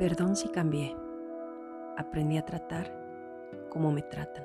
Perdón si cambié. Aprendí a tratar como me tratan.